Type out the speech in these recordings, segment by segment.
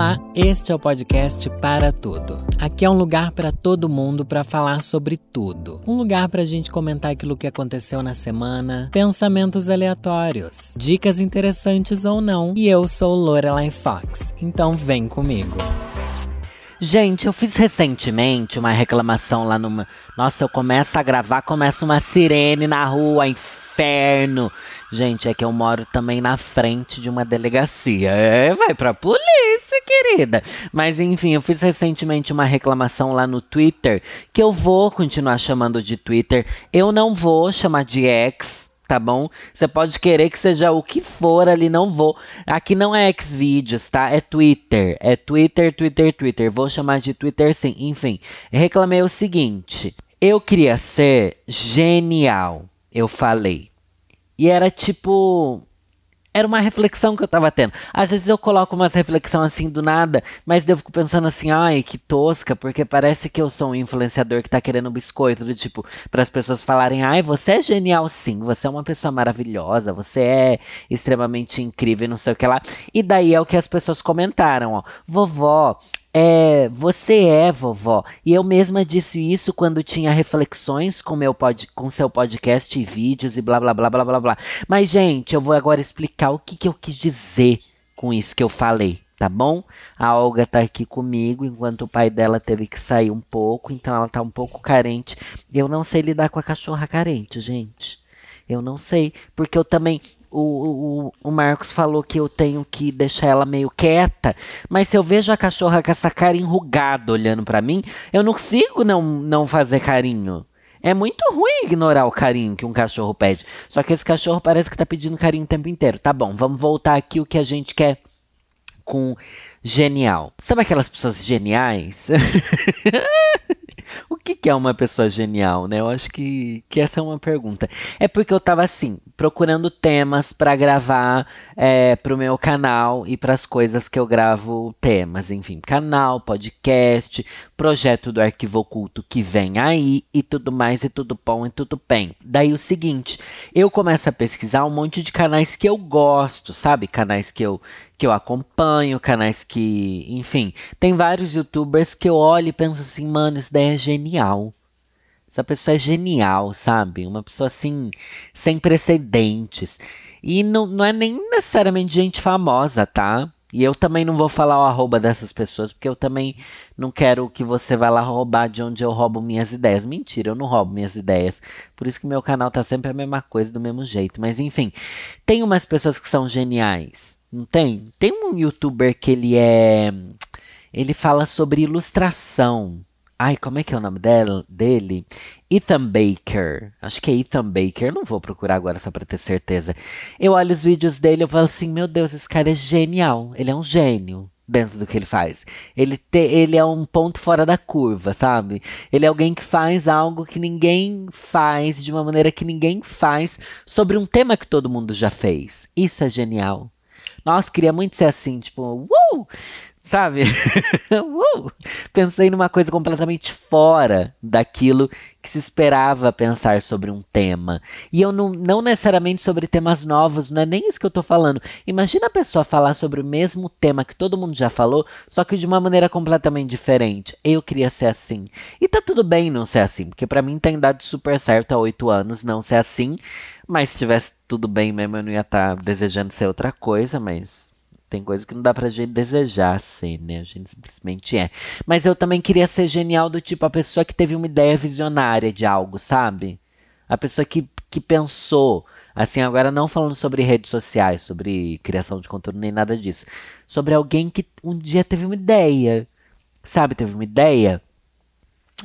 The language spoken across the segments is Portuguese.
Olá, este é o podcast Para Tudo. Aqui é um lugar para todo mundo para falar sobre tudo. Um lugar para a gente comentar aquilo que aconteceu na semana, pensamentos aleatórios, dicas interessantes ou não. E eu sou Lorelai Fox, então vem comigo. Gente, eu fiz recentemente uma reclamação lá no. Nossa, eu começo a gravar, começa uma sirene na rua, inferno. Gente, é que eu moro também na frente de uma delegacia. É, vai pra polícia, querida. Mas enfim, eu fiz recentemente uma reclamação lá no Twitter, que eu vou continuar chamando de Twitter. Eu não vou chamar de X tá bom? Você pode querer que seja o que for ali, não vou. Aqui não é Xvideos, tá? É Twitter. É Twitter, Twitter, Twitter. Vou chamar de Twitter sim. Enfim, reclamei o seguinte. Eu queria ser genial, eu falei. E era tipo era uma reflexão que eu tava tendo. Às vezes eu coloco umas reflexão assim do nada, mas eu fico pensando assim, ai, que tosca, porque parece que eu sou um influenciador que tá querendo um biscoito, do tipo, para as pessoas falarem, ai, você é genial sim, você é uma pessoa maravilhosa, você é extremamente incrível, não sei o que lá. E daí é o que as pessoas comentaram, ó. Vovó, é, você é vovó. E eu mesma disse isso quando tinha reflexões com meu pod, com seu podcast e vídeos e blá blá blá blá blá blá. Mas gente, eu vou agora explicar o que, que eu quis dizer com isso que eu falei, tá bom? A Olga tá aqui comigo enquanto o pai dela teve que sair um pouco, então ela tá um pouco carente. Eu não sei lidar com a cachorra carente, gente. Eu não sei, porque eu também o, o, o Marcos falou que eu tenho que deixar ela meio quieta, mas se eu vejo a cachorra com essa cara enrugada olhando para mim, eu não consigo não, não fazer carinho. É muito ruim ignorar o carinho que um cachorro pede. Só que esse cachorro parece que tá pedindo carinho o tempo inteiro. Tá bom, vamos voltar aqui o que a gente quer com genial. Sabe aquelas pessoas geniais? o que, que, é uma pessoa genial, né? Eu acho que, que essa é uma pergunta. É porque eu tava assim, procurando temas para gravar é, pro meu canal e para as coisas que eu gravo temas, enfim, canal, podcast, projeto do Arquivo Oculto que vem aí e tudo mais, e tudo bom e tudo bem. Daí o seguinte, eu começo a pesquisar um monte de canais que eu gosto, sabe? Canais que eu que eu acompanho, canais que, enfim, tem vários youtubers que eu olho e penso assim, mano, isso daí é genial. Essa pessoa é genial, sabe? Uma pessoa assim, sem precedentes. E não, não é nem necessariamente gente famosa, tá? E eu também não vou falar o arroba dessas pessoas, porque eu também não quero que você vá lá roubar de onde eu roubo minhas ideias. Mentira, eu não roubo minhas ideias. Por isso que meu canal tá sempre a mesma coisa, do mesmo jeito. Mas enfim, tem umas pessoas que são geniais não tem? Tem um youtuber que ele é. Ele fala sobre ilustração. Ai, como é que é o nome dela, dele? Ethan Baker. Acho que é Ethan Baker. Não vou procurar agora só pra ter certeza. Eu olho os vídeos dele e falo assim: Meu Deus, esse cara é genial. Ele é um gênio dentro do que ele faz. Ele, te, ele é um ponto fora da curva, sabe? Ele é alguém que faz algo que ninguém faz, de uma maneira que ninguém faz, sobre um tema que todo mundo já fez. Isso é genial. Nossa, queria muito ser assim, tipo, uh! Sabe? uh! Pensei numa coisa completamente fora daquilo que se esperava pensar sobre um tema. E eu não, não necessariamente sobre temas novos, não é nem isso que eu tô falando. Imagina a pessoa falar sobre o mesmo tema que todo mundo já falou, só que de uma maneira completamente diferente. Eu queria ser assim. E tá tudo bem não ser assim, porque para mim tem dado super certo há oito anos não ser assim. Mas se tivesse tudo bem mesmo, eu não ia estar tá desejando ser outra coisa, mas tem coisa que não dá pra gente desejar ser, né? A gente simplesmente é. Mas eu também queria ser genial do tipo a pessoa que teve uma ideia visionária de algo, sabe? A pessoa que, que pensou. Assim, agora não falando sobre redes sociais, sobre criação de conteúdo, nem nada disso. Sobre alguém que um dia teve uma ideia. Sabe, teve uma ideia.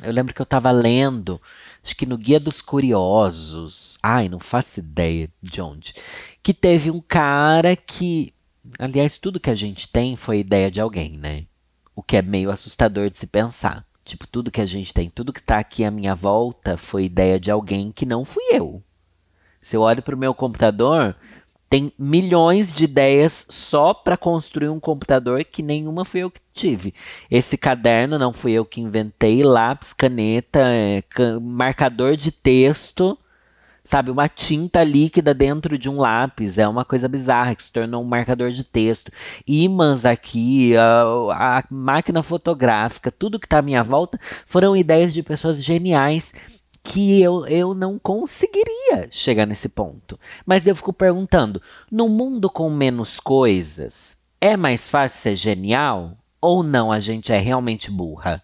Eu lembro que eu tava lendo acho que no Guia dos Curiosos, ai, não faço ideia de onde, que teve um cara que, aliás, tudo que a gente tem foi ideia de alguém, né? O que é meio assustador de se pensar. Tipo, tudo que a gente tem, tudo que tá aqui à minha volta foi ideia de alguém que não fui eu. Se eu olho pro meu computador, tem milhões de ideias só para construir um computador que nenhuma foi eu que tive. Esse caderno não fui eu que inventei, lápis, caneta, é, marcador de texto, sabe? Uma tinta líquida dentro de um lápis. É uma coisa bizarra que se tornou um marcador de texto. Ímãs aqui, a, a máquina fotográfica, tudo que está à minha volta foram ideias de pessoas geniais que eu, eu não conseguiria chegar nesse ponto. Mas eu fico perguntando: no mundo com menos coisas, é mais fácil ser genial? Ou não a gente é realmente burra?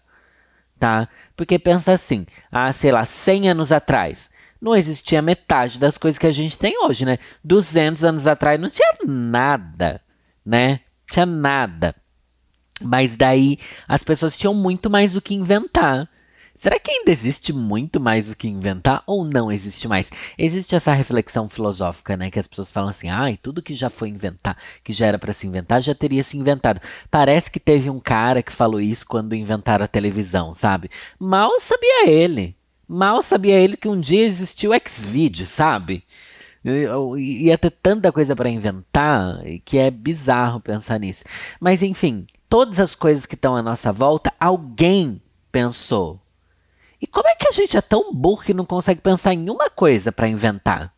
Tá? Porque pensa assim, ah, sei lá, 100 anos atrás, não existia metade das coisas que a gente tem hoje, né? 200 anos atrás não tinha nada, né? Tinha nada. Mas daí as pessoas tinham muito mais o que inventar. Será que ainda existe muito mais o que inventar ou não existe mais? Existe essa reflexão filosófica, né? Que as pessoas falam assim: ai, ah, tudo que já foi inventar, que já era para se inventar, já teria se inventado. Parece que teve um cara que falou isso quando inventaram a televisão, sabe? Mal sabia ele. Mal sabia ele que um dia existiu o X-Video, sabe? Ia ter tanta coisa para inventar que é bizarro pensar nisso. Mas enfim, todas as coisas que estão à nossa volta, alguém pensou. E como é que a gente é tão burro que não consegue pensar em uma coisa para inventar?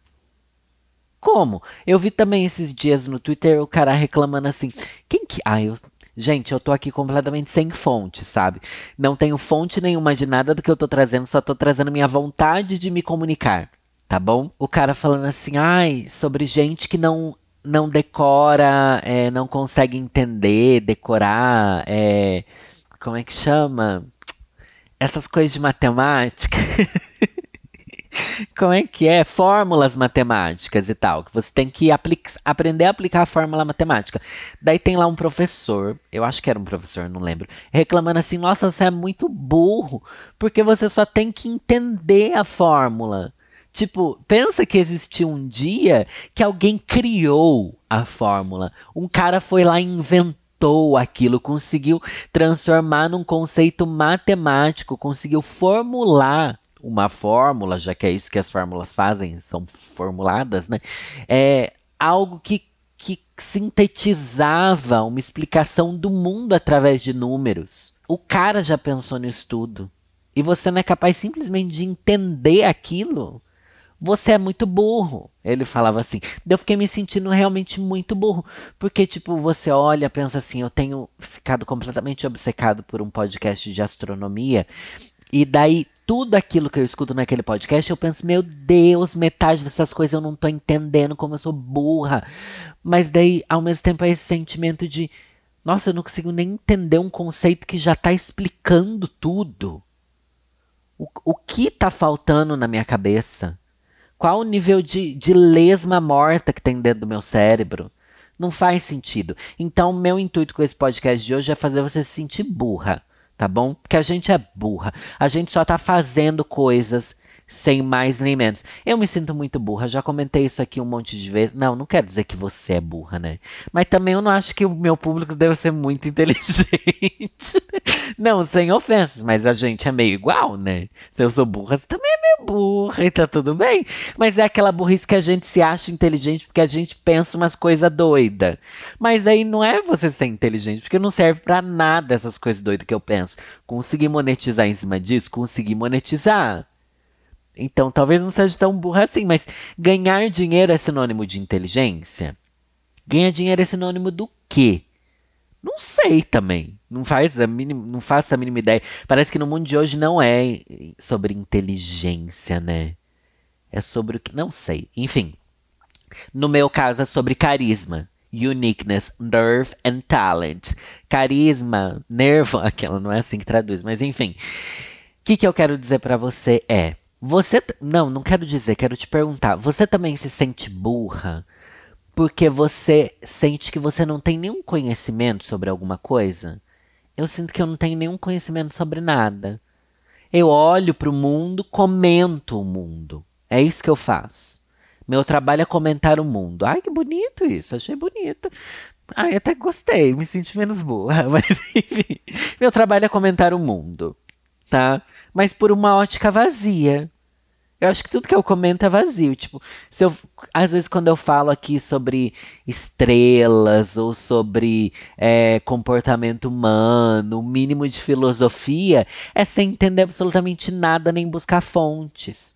Como? Eu vi também esses dias no Twitter o cara reclamando assim: quem que. Ah, eu Gente, eu tô aqui completamente sem fonte, sabe? Não tenho fonte nenhuma de nada do que eu tô trazendo, só tô trazendo minha vontade de me comunicar, tá bom? O cara falando assim, ai, sobre gente que não não decora, é, não consegue entender, decorar, é, como é que chama? Essas coisas de matemática. Como é que é? Fórmulas matemáticas e tal, que você tem que aprender a aplicar a fórmula matemática. Daí tem lá um professor, eu acho que era um professor, não lembro, reclamando assim: nossa, você é muito burro, porque você só tem que entender a fórmula. Tipo, pensa que existiu um dia que alguém criou a fórmula. Um cara foi lá e inventou aquilo, conseguiu transformar num conceito matemático, conseguiu formular uma fórmula, já que é isso que as fórmulas fazem, são formuladas, né? É algo que, que sintetizava uma explicação do mundo através de números. O cara já pensou nisso tudo. E você não é capaz simplesmente de entender aquilo. Você é muito burro. Ele falava assim. Eu fiquei me sentindo realmente muito burro. Porque, tipo, você olha, pensa assim: eu tenho ficado completamente obcecado por um podcast de astronomia. E daí tudo aquilo que eu escuto naquele podcast, eu penso, meu Deus, metade dessas coisas eu não tô entendendo, como eu sou burra. Mas daí, ao mesmo tempo, é esse sentimento de, nossa, eu não consigo nem entender um conceito que já tá explicando tudo. O, o que tá faltando na minha cabeça? Qual o nível de, de lesma morta que tem dentro do meu cérebro? Não faz sentido. Então, meu intuito com esse podcast de hoje é fazer você se sentir burra tá bom? Porque a gente é burra. A gente só tá fazendo coisas sem mais nem menos. Eu me sinto muito burra, já comentei isso aqui um monte de vezes. Não, não quero dizer que você é burra, né? Mas também eu não acho que o meu público deve ser muito inteligente. não, sem ofensas, mas a gente é meio igual, né? Se eu sou burra, você também é meio burra e tá tudo bem. Mas é aquela burrice que a gente se acha inteligente porque a gente pensa umas coisas doidas. Mas aí não é você ser inteligente, porque não serve para nada essas coisas doidas que eu penso. Conseguir monetizar em cima disso? Conseguir monetizar. Então, talvez não seja tão burra assim, mas ganhar dinheiro é sinônimo de inteligência? Ganhar dinheiro é sinônimo do quê? Não sei também. Não faz a mínima, não faço a mínima ideia. Parece que no mundo de hoje não é sobre inteligência, né? É sobre o que. Não sei. Enfim. No meu caso, é sobre carisma. Uniqueness, nerve and talent. Carisma, nervo. Aquela não é assim que traduz, mas enfim. O que, que eu quero dizer para você é você. Não, não quero dizer, quero te perguntar. Você também se sente burra porque você sente que você não tem nenhum conhecimento sobre alguma coisa? Eu sinto que eu não tenho nenhum conhecimento sobre nada. Eu olho para o mundo, comento o mundo. É isso que eu faço. Meu trabalho é comentar o mundo. Ai, que bonito isso, achei bonito. Ai, até gostei, me senti menos burra. Mas enfim, meu trabalho é comentar o mundo, tá? Mas por uma ótica vazia. Eu acho que tudo que eu comento é vazio. Tipo, se eu, às vezes quando eu falo aqui sobre estrelas ou sobre é, comportamento humano, o mínimo de filosofia, é sem entender absolutamente nada nem buscar fontes.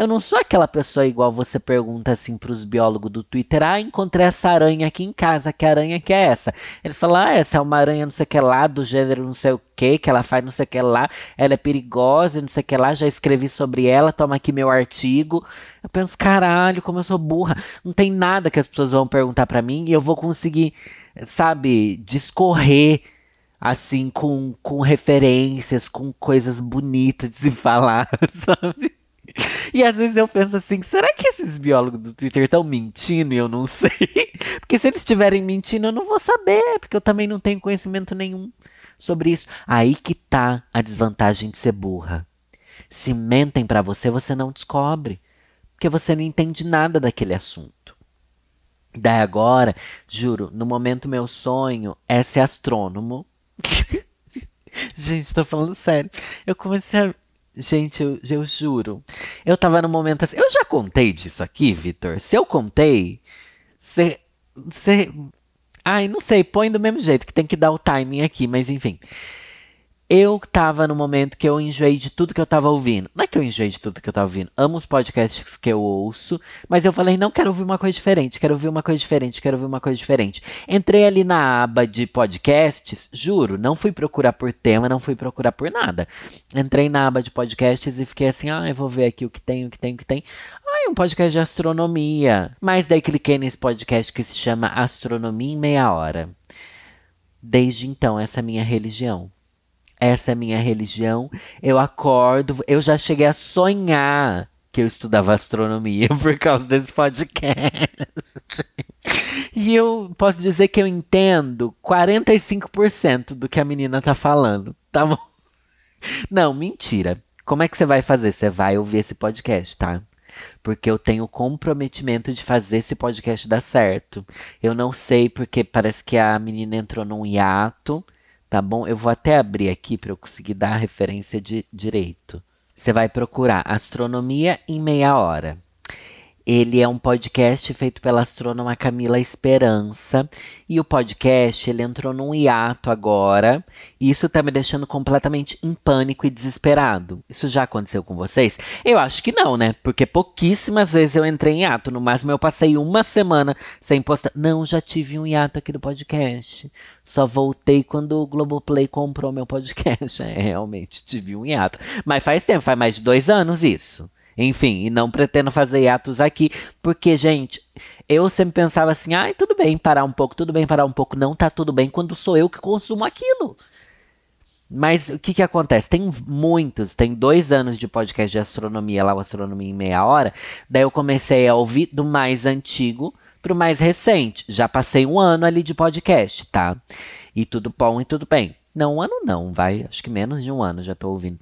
Eu não sou aquela pessoa igual você pergunta assim pros biólogos do Twitter: ah, encontrei essa aranha aqui em casa, que aranha que é essa? Eles falam: ah, essa é uma aranha não sei o que lá, do gênero não sei o que, que ela faz não sei o que lá, ela é perigosa, não sei o que lá, já escrevi sobre ela, toma aqui meu artigo. Eu penso, caralho, como eu sou burra. Não tem nada que as pessoas vão perguntar para mim e eu vou conseguir, sabe, discorrer assim, com, com referências, com coisas bonitas de se falar, sabe? E às vezes eu penso assim, será que esses biólogos do Twitter estão mentindo e eu não sei? Porque se eles estiverem mentindo, eu não vou saber, porque eu também não tenho conhecimento nenhum sobre isso. Aí que tá a desvantagem de ser burra. Se mentem para você, você não descobre, porque você não entende nada daquele assunto. Daí agora, juro, no momento meu sonho é ser astrônomo Gente, tô falando sério. Eu comecei a. Gente, eu, eu juro. Eu tava no momento assim. Eu já contei disso aqui, Vitor? Se eu contei. Você. Ai, não sei, põe do mesmo jeito, que tem que dar o timing aqui, mas enfim eu tava no momento que eu enjoei de tudo que eu tava ouvindo. Não é que eu enjoei de tudo que eu tava ouvindo. Amo os podcasts que eu ouço, mas eu falei, não quero ouvir uma coisa diferente, quero ouvir uma coisa diferente, quero ouvir uma coisa diferente. Entrei ali na aba de podcasts, juro, não fui procurar por tema, não fui procurar por nada. Entrei na aba de podcasts e fiquei assim, ah, eu vou ver aqui o que tem, o que tem, o que tem. Ah, um podcast de astronomia. Mas daí cliquei nesse podcast que se chama Astronomia em Meia Hora. Desde então, essa é a minha religião essa é a minha religião. Eu acordo, eu já cheguei a sonhar que eu estudava astronomia por causa desse podcast. E eu posso dizer que eu entendo 45% do que a menina tá falando, tá bom? Não, mentira. Como é que você vai fazer? Você vai ouvir esse podcast, tá? Porque eu tenho comprometimento de fazer esse podcast dar certo. Eu não sei porque parece que a menina entrou num hiato tá bom? Eu vou até abrir aqui para eu conseguir dar a referência de direito. Você vai procurar Astronomia em Meia Hora. Ele é um podcast feito pela astrônoma Camila Esperança. E o podcast, ele entrou num hiato agora. E isso tá me deixando completamente em pânico e desesperado. Isso já aconteceu com vocês? Eu acho que não, né? Porque pouquíssimas vezes eu entrei em hiato. No máximo eu passei uma semana sem postar. Não, já tive um hiato aqui do podcast. Só voltei quando o Globoplay comprou meu podcast. É, realmente, tive um hiato. Mas faz tempo, faz mais de dois anos isso. Enfim, e não pretendo fazer atos aqui, porque, gente, eu sempre pensava assim, ai, tudo bem parar um pouco, tudo bem parar um pouco. Não tá tudo bem quando sou eu que consumo aquilo. Mas o que que acontece? Tem muitos, tem dois anos de podcast de astronomia lá, o Astronomia em Meia Hora. Daí eu comecei a ouvir do mais antigo pro mais recente. Já passei um ano ali de podcast, tá? E tudo bom e tudo bem. Não, um ano não, vai. Acho que menos de um ano já tô ouvindo.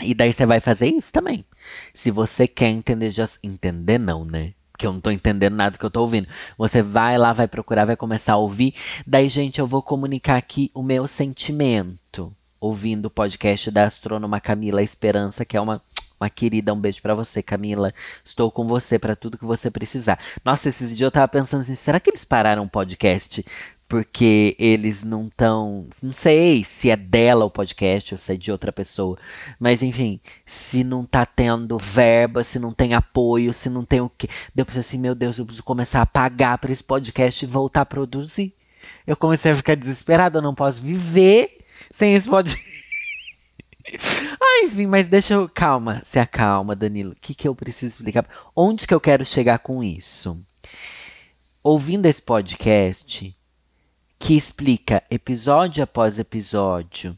E daí você vai fazer isso também. Se você quer entender, já entender não, né? Porque eu não tô entendendo nada que eu tô ouvindo. Você vai lá, vai procurar, vai começar a ouvir. Daí, gente, eu vou comunicar aqui o meu sentimento ouvindo o podcast da astrônoma Camila Esperança, que é uma uma querida, um beijo para você, Camila. Estou com você para tudo que você precisar. Nossa, esses dias eu tava pensando assim, será que eles pararam o podcast porque eles não estão. Não sei se é dela o podcast ou se é de outra pessoa. Mas enfim, se não tá tendo verba, se não tem apoio, se não tem o quê. Deu pra assim, meu Deus, eu preciso começar a pagar para esse podcast e voltar a produzir. Eu comecei a ficar desesperado, eu não posso viver sem esse podcast. ah, enfim, mas deixa eu. Calma, se acalma, Danilo. O que, que eu preciso explicar? Onde que eu quero chegar com isso? Ouvindo esse podcast, que explica episódio após episódio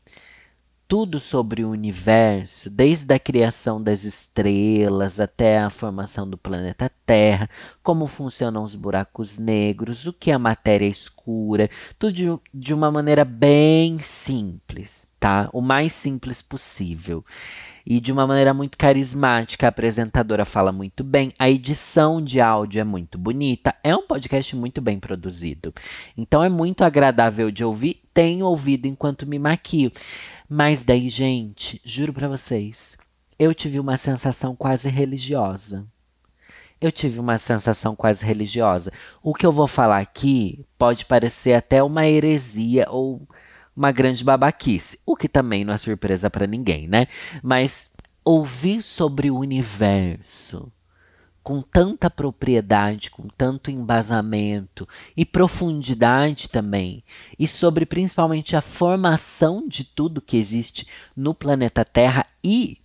tudo sobre o universo, desde a criação das estrelas até a formação do planeta Terra, como funcionam os buracos negros, o que é a matéria escura, tudo de, uma maneira bem simples, tá? O mais simples possível e de uma maneira muito carismática. A apresentadora fala muito bem, a edição de áudio é muito bonita. É um podcast muito bem produzido. Então é muito agradável de ouvir. Tenho ouvido enquanto me maquio. Mas daí, gente, juro para vocês, eu tive uma sensação quase religiosa. Eu tive uma sensação quase religiosa. O que eu vou falar aqui pode parecer até uma heresia ou uma grande babaquice, o que também não é surpresa para ninguém, né? Mas ouvir sobre o universo com tanta propriedade, com tanto embasamento e profundidade também, e sobre principalmente a formação de tudo que existe no planeta Terra e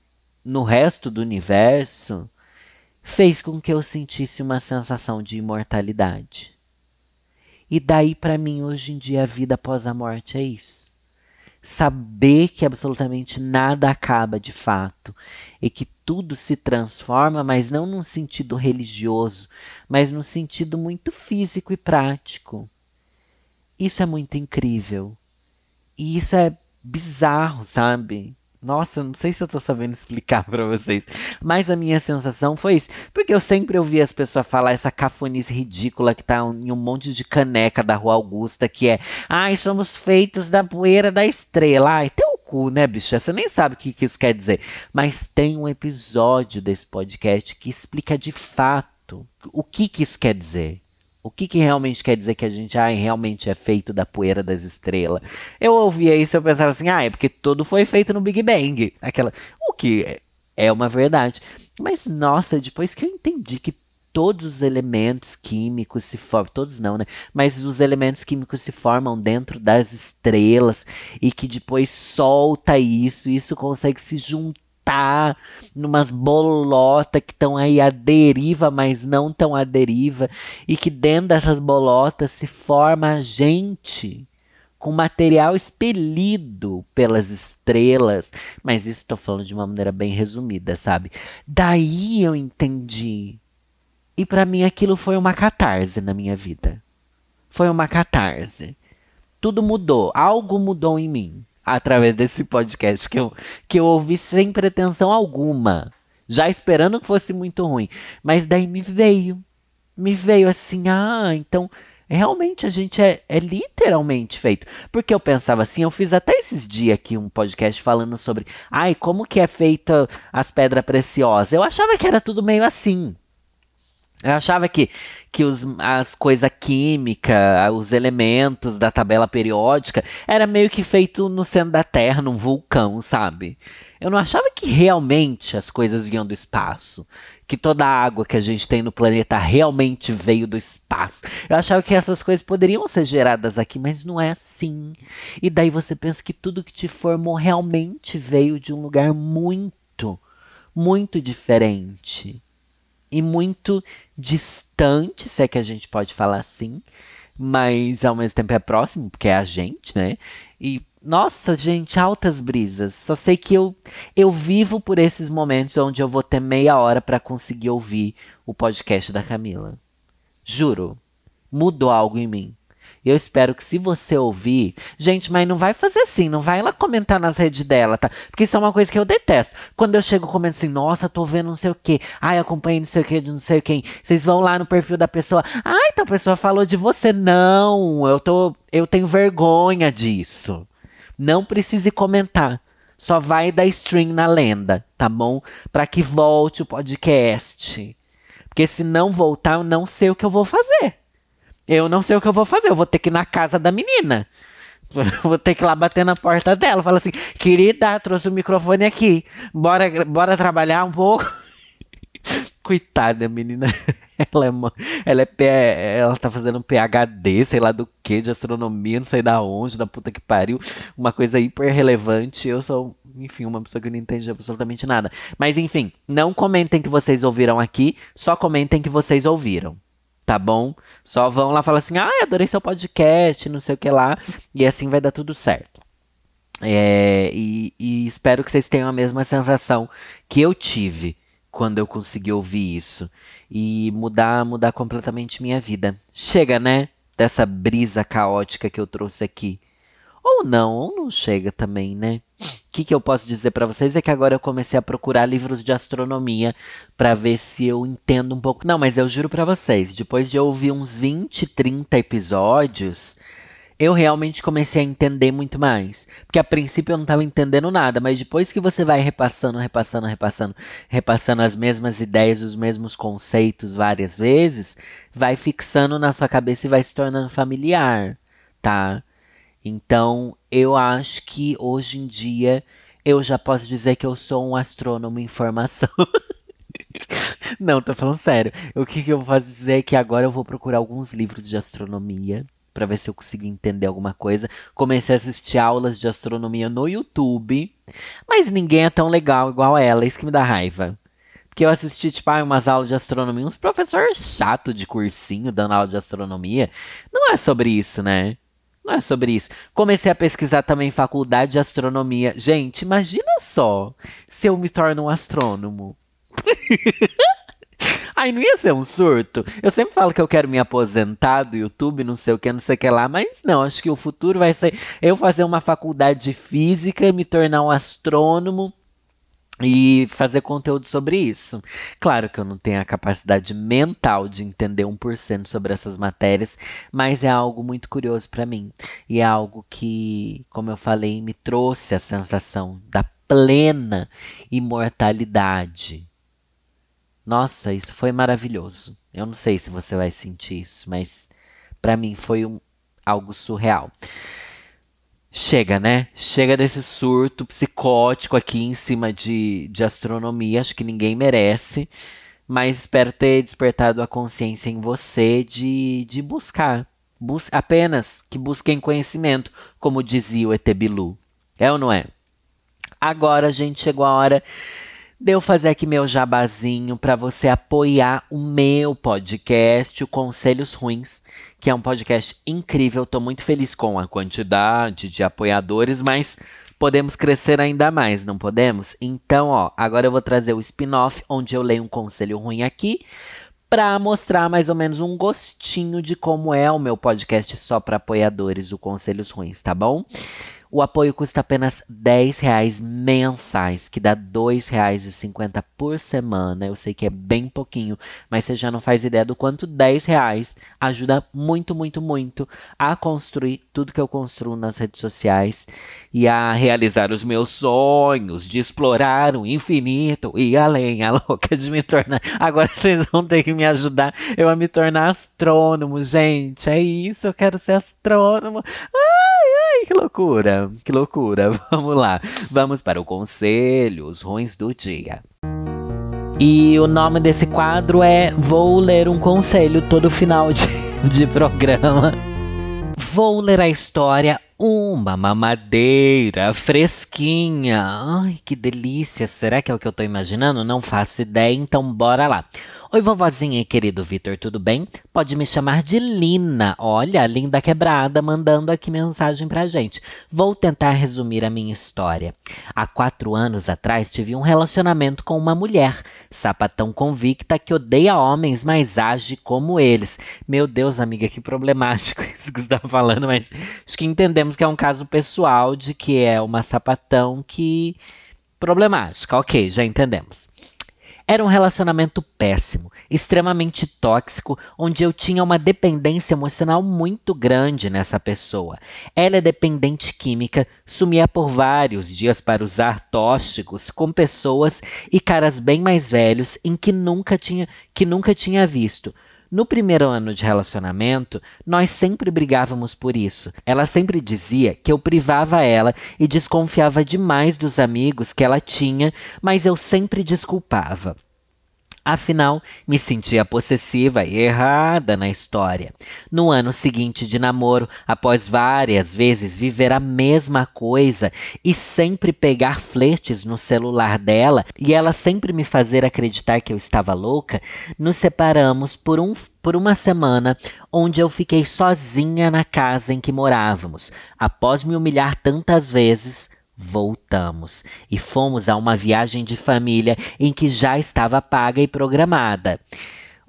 no resto do universo, fez com que eu sentisse uma sensação de imortalidade. E daí para mim hoje em dia a vida após a morte é isso saber que absolutamente nada acaba de fato e que tudo se transforma, mas não num sentido religioso, mas num sentido muito físico e prático. Isso é muito incrível. E isso é bizarro, sabe? Nossa, não sei se eu tô sabendo explicar para vocês, mas a minha sensação foi isso. Porque eu sempre ouvi as pessoas falar essa cafonice ridícula que tá em um monte de caneca da Rua Augusta, que é, ai, somos feitos da poeira da estrela. Ai, teu cu, né, bicho? Você nem sabe o que, que isso quer dizer. Mas tem um episódio desse podcast que explica de fato o que, que isso quer dizer. O que, que realmente quer dizer que a gente ah, realmente é feito da poeira das estrelas? Eu ouvia isso e eu pensava assim, ah, é porque tudo foi feito no Big Bang. Aquela, o que é uma verdade. Mas, nossa, depois que eu entendi que todos os elementos químicos se formam, todos não, né? Mas os elementos químicos se formam dentro das estrelas e que depois solta isso, isso consegue se juntar tá numas bolotas que estão aí à deriva, mas não tão à deriva, e que dentro dessas bolotas se forma gente com material expelido pelas estrelas, mas isso estou falando de uma maneira bem resumida, sabe? Daí eu entendi. E para mim aquilo foi uma catarse na minha vida. Foi uma catarse. Tudo mudou, algo mudou em mim através desse podcast que eu, que eu ouvi sem pretensão alguma, já esperando que fosse muito ruim. Mas daí me veio, me veio assim, ah, então realmente a gente é, é literalmente feito. Porque eu pensava assim, eu fiz até esses dias aqui um podcast falando sobre, ai, como que é feita as pedras preciosas. Eu achava que era tudo meio assim. Eu achava que, que os, as coisas químicas, os elementos da tabela periódica, era meio que feito no centro da Terra, num vulcão, sabe? Eu não achava que realmente as coisas vinham do espaço. Que toda a água que a gente tem no planeta realmente veio do espaço. Eu achava que essas coisas poderiam ser geradas aqui, mas não é assim. E daí você pensa que tudo que te formou realmente veio de um lugar muito, muito diferente e muito distante, se é que a gente pode falar assim, mas ao mesmo tempo é próximo, porque é a gente, né? E nossa, gente, altas brisas. Só sei que eu eu vivo por esses momentos onde eu vou ter meia hora para conseguir ouvir o podcast da Camila. Juro, mudou algo em mim. Eu espero que se você ouvir, gente, mas não vai fazer assim, não vai lá comentar nas redes dela, tá? Porque isso é uma coisa que eu detesto. Quando eu chego comendo assim, nossa, tô vendo não sei o quê. Ai, acompanhei não sei o quê de não sei quem. Vocês vão lá no perfil da pessoa. Ai, então a pessoa falou de você. Não, eu tô, eu tenho vergonha disso. Não precise comentar. Só vai dar stream na lenda, tá bom? Para que volte o podcast. Porque se não voltar, eu não sei o que eu vou fazer. Eu não sei o que eu vou fazer. Eu vou ter que ir na casa da menina. Vou ter que ir lá bater na porta dela. Fala assim, querida, trouxe o microfone aqui. Bora, bora trabalhar um pouco. Coitada, menina. Ela é, ela é ela tá fazendo um PhD, sei lá do que, de astronomia, não sei da onde, da puta que pariu. Uma coisa hiper relevante. Eu sou, enfim, uma pessoa que não entende absolutamente nada. Mas enfim, não comentem que vocês ouviram aqui, só comentem que vocês ouviram tá bom? Só vão lá falar assim, ah, adorei seu podcast, não sei o que lá, e assim vai dar tudo certo. É, e, e, espero que vocês tenham a mesma sensação que eu tive quando eu consegui ouvir isso e mudar, mudar completamente minha vida. Chega, né? Dessa brisa caótica que eu trouxe aqui. Ou não, ou não chega também, né? O que, que eu posso dizer para vocês é que agora eu comecei a procurar livros de astronomia para ver se eu entendo um pouco. Não, mas eu juro para vocês, depois de ouvir uns 20, 30 episódios, eu realmente comecei a entender muito mais. Porque a princípio eu não estava entendendo nada, mas depois que você vai repassando, repassando, repassando, repassando as mesmas ideias, os mesmos conceitos várias vezes, vai fixando na sua cabeça e vai se tornando familiar, tá? Então, eu acho que hoje em dia eu já posso dizer que eu sou um astrônomo em formação. Não, tô falando sério. O que, que eu vou fazer é que agora eu vou procurar alguns livros de astronomia para ver se eu consigo entender alguma coisa. Comecei a assistir aulas de astronomia no YouTube, mas ninguém é tão legal igual ela, isso que me dá raiva. Porque eu assisti, tipo, ah, umas aulas de astronomia, uns professor chato de cursinho dando aula de astronomia. Não é sobre isso, né? Não é sobre isso. Comecei a pesquisar também faculdade de astronomia. Gente, imagina só se eu me torno um astrônomo. Aí não ia ser um surto. Eu sempre falo que eu quero me aposentar do YouTube, não sei o que, não sei o que lá, mas não, acho que o futuro vai ser eu fazer uma faculdade de física, me tornar um astrônomo e fazer conteúdo sobre isso. Claro que eu não tenho a capacidade mental de entender 1% sobre essas matérias, mas é algo muito curioso para mim. E é algo que, como eu falei, me trouxe a sensação da plena imortalidade nossa, isso foi maravilhoso. Eu não sei se você vai sentir isso, mas para mim foi um, algo surreal. Chega, né? Chega desse surto psicótico aqui em cima de, de astronomia. Acho que ninguém merece. Mas espero ter despertado a consciência em você de, de buscar. Bus apenas que busquem conhecimento, como dizia o Etebilu. É ou não é? Agora, gente, chegou a hora Deu fazer aqui meu jabazinho para você apoiar o meu podcast, o Conselhos Ruins, que é um podcast incrível. Estou muito feliz com a quantidade de apoiadores, mas podemos crescer ainda mais, não podemos? Então, ó, agora eu vou trazer o spin-off, onde eu leio um conselho ruim aqui, para mostrar mais ou menos um gostinho de como é o meu podcast só para apoiadores, o Conselhos Ruins, tá bom? O apoio custa apenas 10 reais mensais, que dá R$ 2,50 por semana. Eu sei que é bem pouquinho, mas você já não faz ideia do quanto 10 reais ajuda muito, muito, muito a construir tudo que eu construo nas redes sociais e a realizar os meus sonhos de explorar o infinito e além. A louca de me tornar. Agora vocês vão ter que me ajudar eu a me tornar astrônomo, gente. É isso, eu quero ser astrônomo. Ai, que loucura que loucura. Vamos lá. Vamos para o conselho, os ruins do dia. E o nome desse quadro é Vou ler um conselho todo final de, de programa. Vou ler a história Uma mamadeira fresquinha. Ai, que delícia. Será que é o que eu tô imaginando? Não faço ideia, então bora lá. Oi, vovozinha e querido Vitor, tudo bem? Pode me chamar de Lina. Olha, linda quebrada mandando aqui mensagem pra gente. Vou tentar resumir a minha história. Há quatro anos atrás tive um relacionamento com uma mulher, sapatão convicta que odeia homens, mas age como eles. Meu Deus, amiga, que problemático isso que você está falando, mas acho que entendemos que é um caso pessoal de que é uma sapatão que. problemática. Ok, já entendemos. Era um relacionamento péssimo, extremamente tóxico, onde eu tinha uma dependência emocional muito grande nessa pessoa. Ela é dependente química, sumia por vários dias para usar tóxicos com pessoas e caras bem mais velhos em que nunca tinha que nunca tinha visto. No primeiro ano de relacionamento, nós sempre brigávamos por isso. Ela sempre dizia que eu privava ela e desconfiava demais dos amigos que ela tinha, mas eu sempre desculpava. Afinal, me sentia possessiva e errada na história. No ano seguinte de namoro, após várias vezes viver a mesma coisa e sempre pegar flertes no celular dela e ela sempre me fazer acreditar que eu estava louca, nos separamos por um por uma semana, onde eu fiquei sozinha na casa em que morávamos. Após me humilhar tantas vezes, Voltamos e fomos a uma viagem de família em que já estava paga e programada.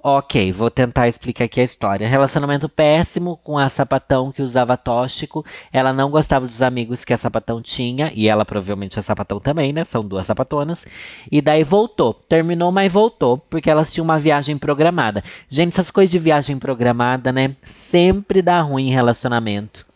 Ok, vou tentar explicar aqui a história. Relacionamento péssimo com a sapatão que usava tóxico. Ela não gostava dos amigos que a sapatão tinha, e ela provavelmente a sapatão também, né? São duas sapatonas. E daí voltou. Terminou, mas voltou, porque elas tinham uma viagem programada. Gente, essas coisas de viagem programada, né? Sempre dá ruim em relacionamento.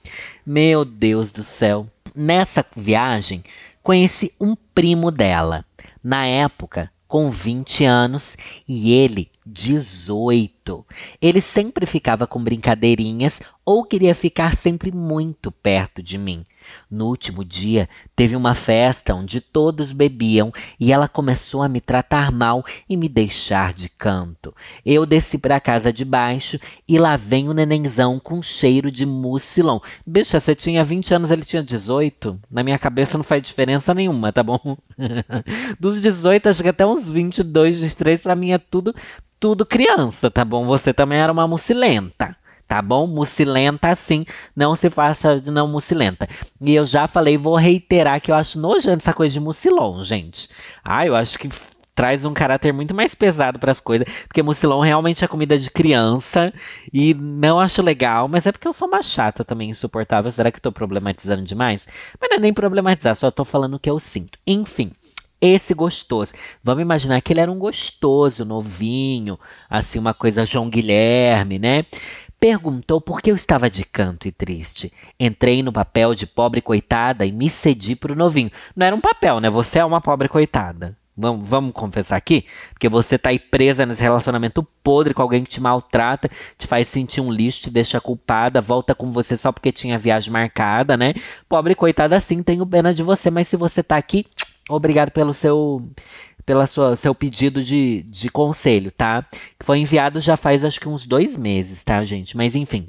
Meu Deus do céu. Nessa viagem, conheci um primo dela, na época com 20 anos e ele 18. Ele sempre ficava com brincadeirinhas ou queria ficar sempre muito perto de mim. No último dia, teve uma festa onde todos bebiam e ela começou a me tratar mal e me deixar de canto. Eu desci para a casa de baixo e lá vem o nenenzão com cheiro de mucilão. Bicha, você tinha 20 anos, ele tinha 18? Na minha cabeça não faz diferença nenhuma, tá bom? Dos 18, acho que até uns 22, 23, para mim é tudo, tudo criança, tá bom? Você também era uma mucilenta tá bom? Mucilenta assim, não se faça de não mucilenta. E eu já falei, vou reiterar que eu acho nojento essa coisa de mucilon, gente. Ah, eu acho que traz um caráter muito mais pesado para as coisas, porque mucilon realmente é comida de criança e não acho legal, mas é porque eu sou uma chata também, insuportável. Será que tô problematizando demais? Mas não é nem problematizar, só tô falando o que eu sinto. Enfim, esse gostoso. Vamos imaginar que ele era um gostoso, novinho, assim, uma coisa João Guilherme, né? Perguntou por que eu estava de canto e triste. Entrei no papel de pobre coitada e me cedi pro novinho. Não era um papel, né? Você é uma pobre coitada. Vamos, vamos confessar aqui? Porque você tá aí presa nesse relacionamento podre com alguém que te maltrata, te faz sentir um lixo, te deixa culpada, volta com você só porque tinha viagem marcada, né? Pobre coitada, sim, tenho pena de você, mas se você tá aqui, obrigado pelo seu pela seu pedido de, de conselho, tá? Foi enviado já faz acho que uns dois meses, tá, gente? Mas enfim.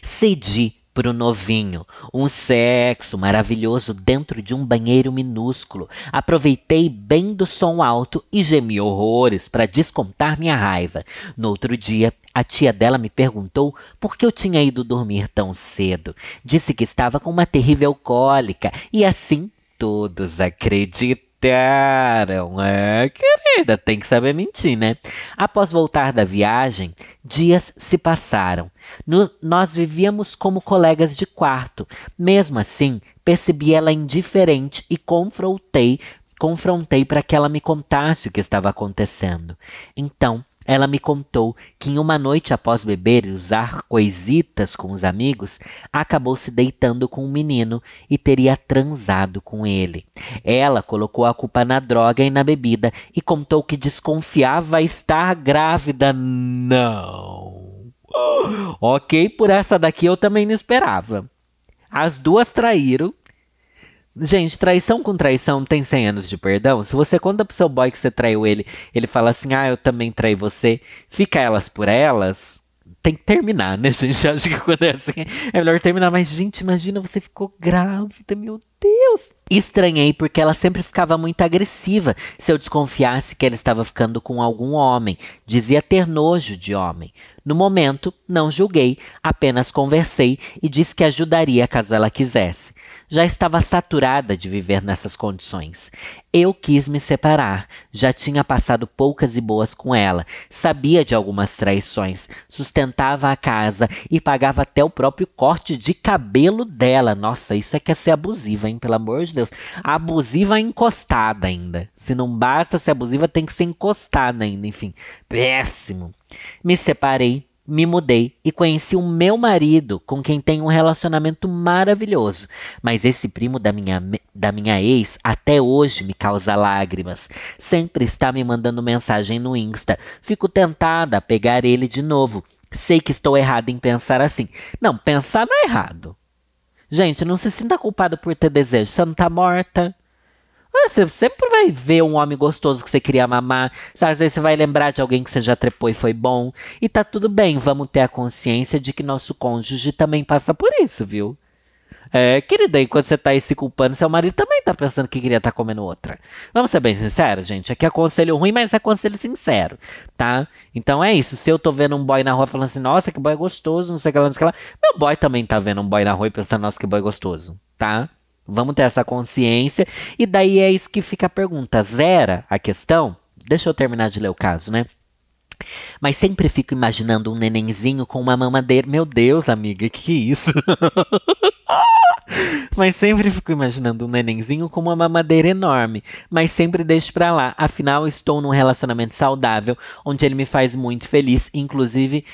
Cedi pro novinho. Um sexo maravilhoso dentro de um banheiro minúsculo. Aproveitei bem do som alto e gemi horrores para descontar minha raiva. No outro dia, a tia dela me perguntou por que eu tinha ido dormir tão cedo. Disse que estava com uma terrível cólica e assim todos acreditam É, querida, tem que saber mentir, né? Após voltar da viagem, dias se passaram. No, nós vivíamos como colegas de quarto. Mesmo assim, percebi ela indiferente e confrontei, confrontei para que ela me contasse o que estava acontecendo. Então, ela me contou que em uma noite após beber e usar coisitas com os amigos, acabou se deitando com um menino e teria transado com ele. Ela colocou a culpa na droga e na bebida e contou que desconfiava estar grávida. Não. Ok, por essa daqui eu também não esperava. As duas traíram Gente, traição com traição tem 100 anos de perdão. Se você conta pro seu boy que você traiu ele, ele fala assim: ah, eu também traí você, fica elas por elas, tem que terminar, né, gente? Acho que quando é assim, é melhor terminar. Mas, gente, imagina, você ficou grávida, meu Deus. Estranhei porque ela sempre ficava muito agressiva se eu desconfiasse que ela estava ficando com algum homem. Dizia ter nojo de homem. No momento, não julguei, apenas conversei e disse que ajudaria caso ela quisesse. Já estava saturada de viver nessas condições. Eu quis me separar. Já tinha passado poucas e boas com ela. Sabia de algumas traições. Sustentava a casa e pagava até o próprio corte de cabelo dela. Nossa, isso é que é ser abusiva, hein? Pelo amor de Deus. Abusiva encostada ainda. Se não basta ser abusiva, tem que ser encostada ainda. Enfim, péssimo. Me separei, me mudei e conheci o meu marido, com quem tenho um relacionamento maravilhoso. Mas esse primo da minha, da minha ex até hoje me causa lágrimas. Sempre está me mandando mensagem no Insta. Fico tentada a pegar ele de novo. Sei que estou errada em pensar assim. Não, pensar não é errado. Gente, não se sinta culpada por ter desejo. Você não tá morta. Você sempre vai ver um homem gostoso que você queria mamar. Às vezes você vai lembrar de alguém que você já trepou e foi bom. E tá tudo bem, vamos ter a consciência de que nosso cônjuge também passa por isso, viu? É, querida, enquanto você tá aí se culpando, seu marido também tá pensando que queria estar tá comendo outra. Vamos ser bem sinceros, gente. Aqui é conselho ruim, mas é conselho sincero, tá? Então é isso. Se eu tô vendo um boy na rua falando assim, nossa, que boy gostoso, não sei o que lá, não sei o que lá. Meu boy também tá vendo um boy na rua e pensando, nossa, que boy gostoso, tá? Vamos ter essa consciência. E daí é isso que fica a pergunta. Zera a questão? Deixa eu terminar de ler o caso, né? Mas sempre fico imaginando um nenenzinho com uma mamadeira. Meu Deus, amiga, que, é isso? Mas sempre fico imaginando um nenenzinho com uma mamadeira enorme. Mas sempre deixo pra lá. Afinal, estou num relacionamento saudável, onde ele me faz muito feliz. Inclusive,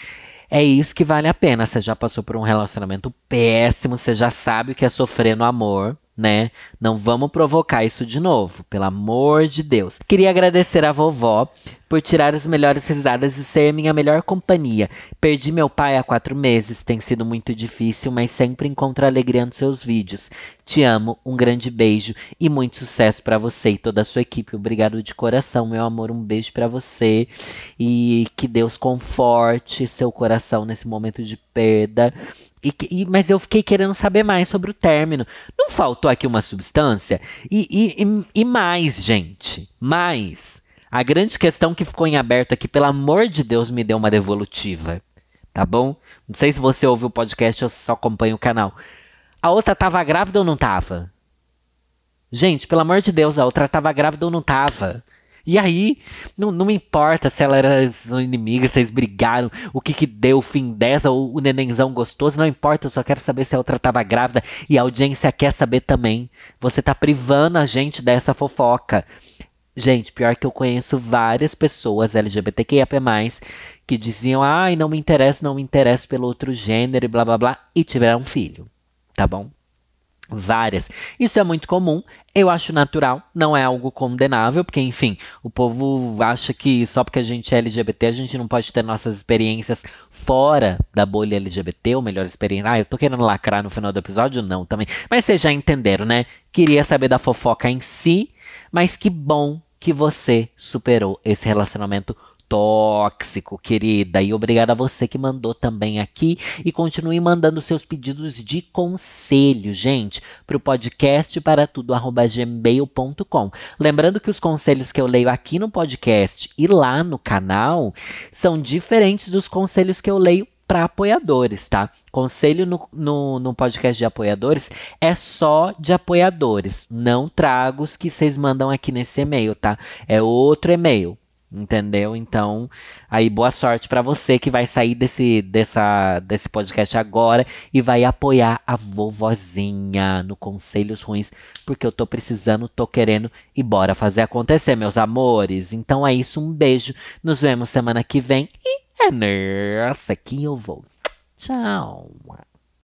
é isso que vale a pena. Você já passou por um relacionamento péssimo, você já sabe o que é sofrer no amor né? Não vamos provocar isso de novo, pelo amor de Deus. Queria agradecer a vovó por tirar as melhores risadas e ser minha melhor companhia. Perdi meu pai há quatro meses, tem sido muito difícil, mas sempre encontro alegria nos seus vídeos. Te amo, um grande beijo e muito sucesso para você e toda a sua equipe. Obrigado de coração, meu amor. Um beijo para você e que Deus conforte seu coração nesse momento de perda e, e, mas eu fiquei querendo saber mais sobre o término. Não faltou aqui uma substância? E, e, e, mais, gente, mais. A grande questão que ficou em aberto aqui, pelo amor de Deus, me deu uma devolutiva. Tá bom? Não sei se você ouviu o podcast ou só acompanha o canal. A outra tava grávida ou não tava? Gente, pelo amor de Deus, a outra tava grávida ou não tava? E aí, não, não importa se elas eram inimigas, se eles brigaram, o que que deu o fim dessa, ou o nenenzão gostoso, não importa, eu só quero saber se a outra tava grávida e a audiência quer saber também. Você tá privando a gente dessa fofoca. Gente, pior que eu conheço várias pessoas LGBTQIA+, que diziam, ai, não me interessa, não me interessa pelo outro gênero e blá blá blá, e tiveram um filho, tá bom? Várias. Isso é muito comum, eu acho natural, não é algo condenável, porque, enfim, o povo acha que só porque a gente é LGBT a gente não pode ter nossas experiências fora da bolha LGBT, ou melhor, experiência. Ah, eu tô querendo lacrar no final do episódio? Não, também. Mas vocês já entenderam, né? Queria saber da fofoca em si, mas que bom que você superou esse relacionamento tóxico, querida. E obrigada a você que mandou também aqui e continue mandando seus pedidos de conselho, gente, para o podcast para tudo gmail.com. Lembrando que os conselhos que eu leio aqui no podcast e lá no canal são diferentes dos conselhos que eu leio para apoiadores, tá? Conselho no, no, no, podcast de apoiadores é só de apoiadores. Não trago os que vocês mandam aqui nesse e-mail, tá? É outro e-mail. Entendeu? Então, aí boa sorte para você que vai sair desse, dessa, desse podcast agora e vai apoiar a vovozinha no Conselhos Ruins, porque eu tô precisando, tô querendo e bora fazer acontecer, meus amores. Então é isso, um beijo. Nos vemos semana que vem e é nessa que eu vou. Tchau.